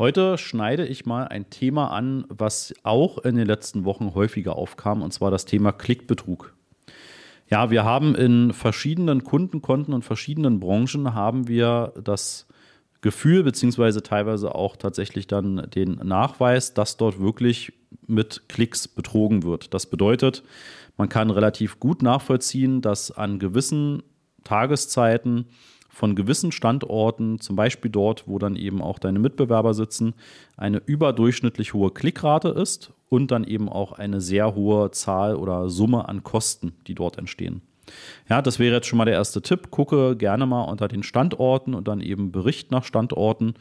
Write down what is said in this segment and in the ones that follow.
Heute schneide ich mal ein Thema an, was auch in den letzten Wochen häufiger aufkam, und zwar das Thema Klickbetrug. Ja, wir haben in verschiedenen Kundenkonten und verschiedenen Branchen haben wir das Gefühl, beziehungsweise teilweise auch tatsächlich dann den Nachweis, dass dort wirklich mit Klicks betrogen wird. Das bedeutet, man kann relativ gut nachvollziehen, dass an gewissen Tageszeiten von gewissen Standorten, zum Beispiel dort, wo dann eben auch deine Mitbewerber sitzen, eine überdurchschnittlich hohe Klickrate ist und dann eben auch eine sehr hohe Zahl oder Summe an Kosten, die dort entstehen. Ja, das wäre jetzt schon mal der erste Tipp. Gucke gerne mal unter den Standorten und dann eben Bericht nach Standorten,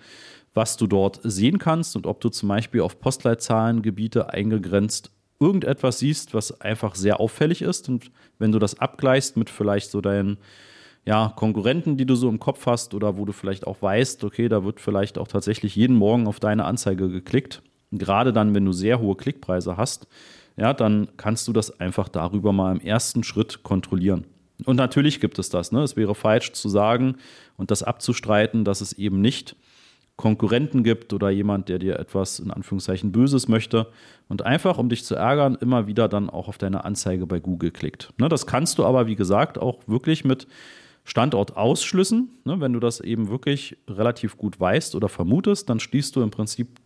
was du dort sehen kannst und ob du zum Beispiel auf Postleitzahlengebiete eingegrenzt irgendetwas siehst, was einfach sehr auffällig ist. Und wenn du das abgleichst mit vielleicht so deinen ja, Konkurrenten, die du so im Kopf hast oder wo du vielleicht auch weißt, okay, da wird vielleicht auch tatsächlich jeden Morgen auf deine Anzeige geklickt. Gerade dann, wenn du sehr hohe Klickpreise hast, ja, dann kannst du das einfach darüber mal im ersten Schritt kontrollieren. Und natürlich gibt es das. Ne? Es wäre falsch zu sagen und das abzustreiten, dass es eben nicht Konkurrenten gibt oder jemand, der dir etwas in Anführungszeichen Böses möchte und einfach, um dich zu ärgern, immer wieder dann auch auf deine Anzeige bei Google klickt. Ne? Das kannst du aber, wie gesagt, auch wirklich mit Standortausschlüssen. Ne, wenn du das eben wirklich relativ gut weißt oder vermutest, dann schließt du im Prinzip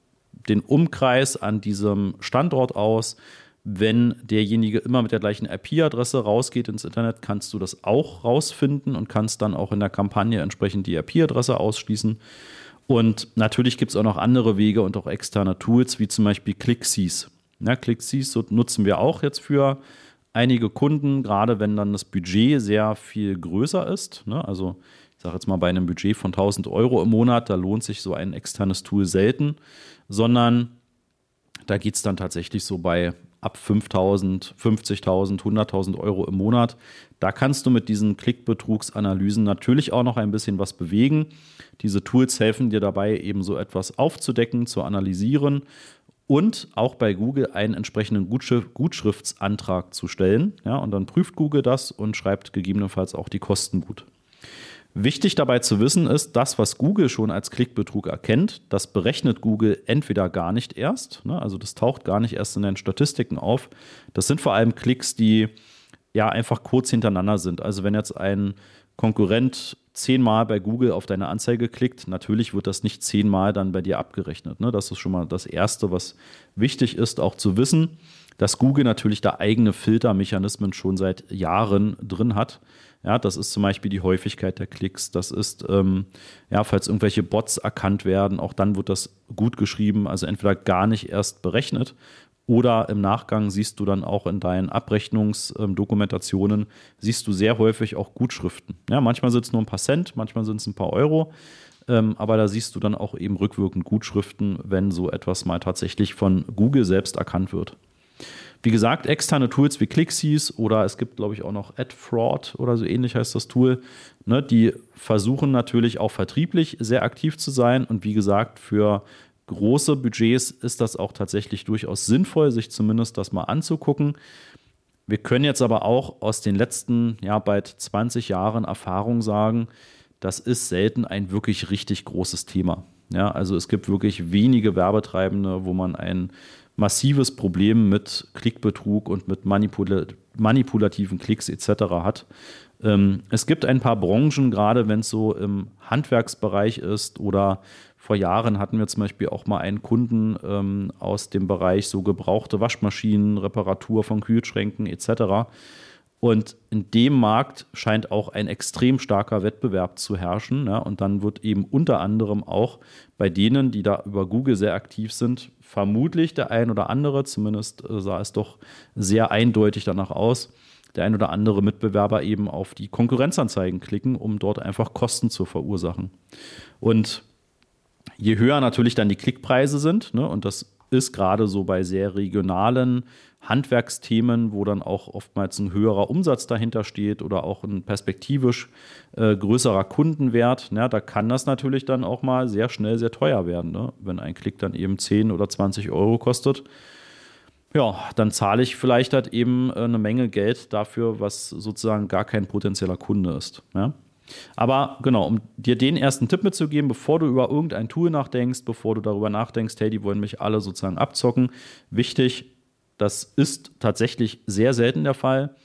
den Umkreis an diesem Standort aus. Wenn derjenige immer mit der gleichen IP-Adresse rausgeht ins Internet, kannst du das auch rausfinden und kannst dann auch in der Kampagne entsprechend die IP-Adresse ausschließen. Und natürlich gibt es auch noch andere Wege und auch externe Tools, wie zum Beispiel ClickSees. Ja, ClickSees nutzen wir auch jetzt für einige Kunden, gerade wenn dann das Budget sehr viel größer ist, ne? also ich sage jetzt mal bei einem Budget von 1000 Euro im Monat, da lohnt sich so ein externes Tool selten, sondern da geht es dann tatsächlich so bei ab 5000, 50.000, 100.000 Euro im Monat. Da kannst du mit diesen Klickbetrugsanalysen natürlich auch noch ein bisschen was bewegen. Diese Tools helfen dir dabei, eben so etwas aufzudecken, zu analysieren und auch bei Google einen entsprechenden Gutschriftsantrag zu stellen. Ja, und dann prüft Google das und schreibt gegebenenfalls auch die Kosten gut. Wichtig dabei zu wissen ist, das, was Google schon als Klickbetrug erkennt, das berechnet Google entweder gar nicht erst, ne, also das taucht gar nicht erst in den Statistiken auf. Das sind vor allem Klicks, die ja einfach kurz hintereinander sind. Also wenn jetzt ein Konkurrent zehnmal bei Google auf deine Anzeige klickt, natürlich wird das nicht zehnmal dann bei dir abgerechnet. Ne? Das ist schon mal das Erste, was wichtig ist, auch zu wissen, dass Google natürlich da eigene Filtermechanismen schon seit Jahren drin hat. Ja, das ist zum Beispiel die Häufigkeit der Klicks. Das ist, ähm, ja, falls irgendwelche Bots erkannt werden, auch dann wird das gut geschrieben, also entweder gar nicht erst berechnet oder im Nachgang siehst du dann auch in deinen Abrechnungsdokumentationen, siehst du sehr häufig auch Gutschriften. Ja, manchmal sind es nur ein paar Cent, manchmal sind es ein paar Euro, ähm, aber da siehst du dann auch eben rückwirkend Gutschriften, wenn so etwas mal tatsächlich von Google selbst erkannt wird. Wie gesagt, externe Tools wie ClickSees oder es gibt, glaube ich, auch noch AdFraud oder so ähnlich heißt das Tool. Ne, die versuchen natürlich auch vertrieblich sehr aktiv zu sein und wie gesagt, für große Budgets ist das auch tatsächlich durchaus sinnvoll, sich zumindest das mal anzugucken. Wir können jetzt aber auch aus den letzten, ja, bald 20 Jahren Erfahrung sagen, das ist selten ein wirklich richtig großes Thema. Ja, also es gibt wirklich wenige Werbetreibende, wo man ein massives Problem mit Klickbetrug und mit manipula manipulativen Klicks etc. hat. Ähm, es gibt ein paar Branchen, gerade wenn es so im Handwerksbereich ist oder vor Jahren hatten wir zum Beispiel auch mal einen Kunden ähm, aus dem Bereich so gebrauchte Waschmaschinen, Reparatur von Kühlschränken etc. Und in dem Markt scheint auch ein extrem starker Wettbewerb zu herrschen. Ja? Und dann wird eben unter anderem auch bei denen, die da über Google sehr aktiv sind, vermutlich der ein oder andere, zumindest äh, sah es doch sehr eindeutig danach aus, der ein oder andere Mitbewerber eben auf die Konkurrenzanzeigen klicken, um dort einfach Kosten zu verursachen. Und je höher natürlich dann die Klickpreise sind, ne, und das ist gerade so bei sehr regionalen Handwerksthemen, wo dann auch oftmals ein höherer Umsatz dahinter steht oder auch ein perspektivisch äh, größerer Kundenwert, ne, da kann das natürlich dann auch mal sehr schnell sehr teuer werden. Ne? Wenn ein Klick dann eben 10 oder 20 Euro kostet, ja, dann zahle ich vielleicht halt eben äh, eine Menge Geld dafür, was sozusagen gar kein potenzieller Kunde ist. Ja? Aber genau, um dir den ersten Tipp mitzugeben, bevor du über irgendein Tool nachdenkst, bevor du darüber nachdenkst, hey, die wollen mich alle sozusagen abzocken, wichtig, das ist tatsächlich sehr selten der Fall.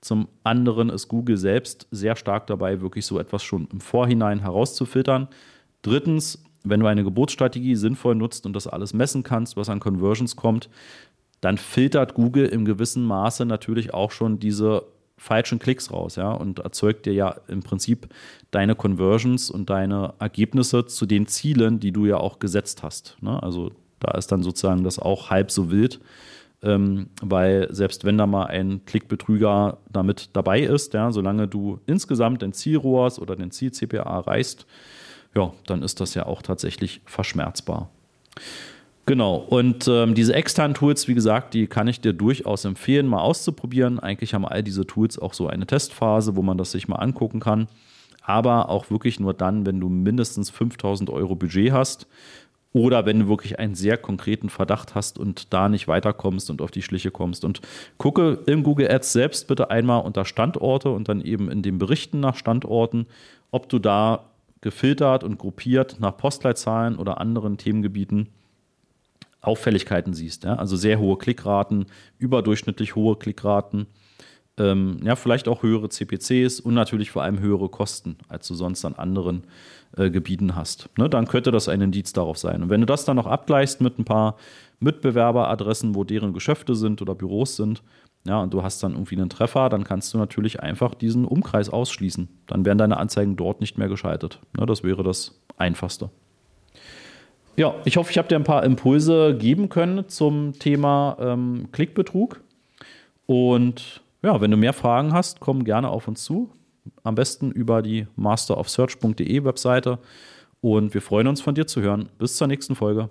Zum anderen ist Google selbst sehr stark dabei, wirklich so etwas schon im Vorhinein herauszufiltern. Drittens, wenn du eine Geburtsstrategie sinnvoll nutzt und das alles messen kannst, was an Conversions kommt, dann filtert Google im gewissen Maße natürlich auch schon diese falschen Klicks raus, ja, und erzeugt dir ja im Prinzip deine Conversions und deine Ergebnisse zu den Zielen, die du ja auch gesetzt hast. Ne? Also da ist dann sozusagen das auch halb so wild, ähm, weil selbst wenn da mal ein Klickbetrüger damit dabei ist, ja, solange du insgesamt den Zielrohrs oder den Ziel-CPA erreichst, ja, dann ist das ja auch tatsächlich verschmerzbar. Genau, und ähm, diese externen Tools, wie gesagt, die kann ich dir durchaus empfehlen, mal auszuprobieren. Eigentlich haben all diese Tools auch so eine Testphase, wo man das sich mal angucken kann. Aber auch wirklich nur dann, wenn du mindestens 5000 Euro Budget hast oder wenn du wirklich einen sehr konkreten Verdacht hast und da nicht weiterkommst und auf die Schliche kommst. Und gucke im Google Ads selbst bitte einmal unter Standorte und dann eben in den Berichten nach Standorten, ob du da gefiltert und gruppiert nach Postleitzahlen oder anderen Themengebieten Auffälligkeiten siehst. Ja? Also sehr hohe Klickraten, überdurchschnittlich hohe Klickraten, ähm, ja, vielleicht auch höhere CPCs und natürlich vor allem höhere Kosten, als du sonst an anderen äh, Gebieten hast. Ne? Dann könnte das ein Indiz darauf sein. Und wenn du das dann noch abgleichst mit ein paar Mitbewerberadressen, wo deren Geschäfte sind oder Büros sind, ja, und du hast dann irgendwie einen Treffer, dann kannst du natürlich einfach diesen Umkreis ausschließen. Dann werden deine Anzeigen dort nicht mehr geschaltet. Ne? Das wäre das Einfachste. Ja, ich hoffe, ich habe dir ein paar Impulse geben können zum Thema ähm, Klickbetrug. Und ja, wenn du mehr Fragen hast, komm gerne auf uns zu. Am besten über die masterofsearch.de Webseite. Und wir freuen uns von dir zu hören. Bis zur nächsten Folge.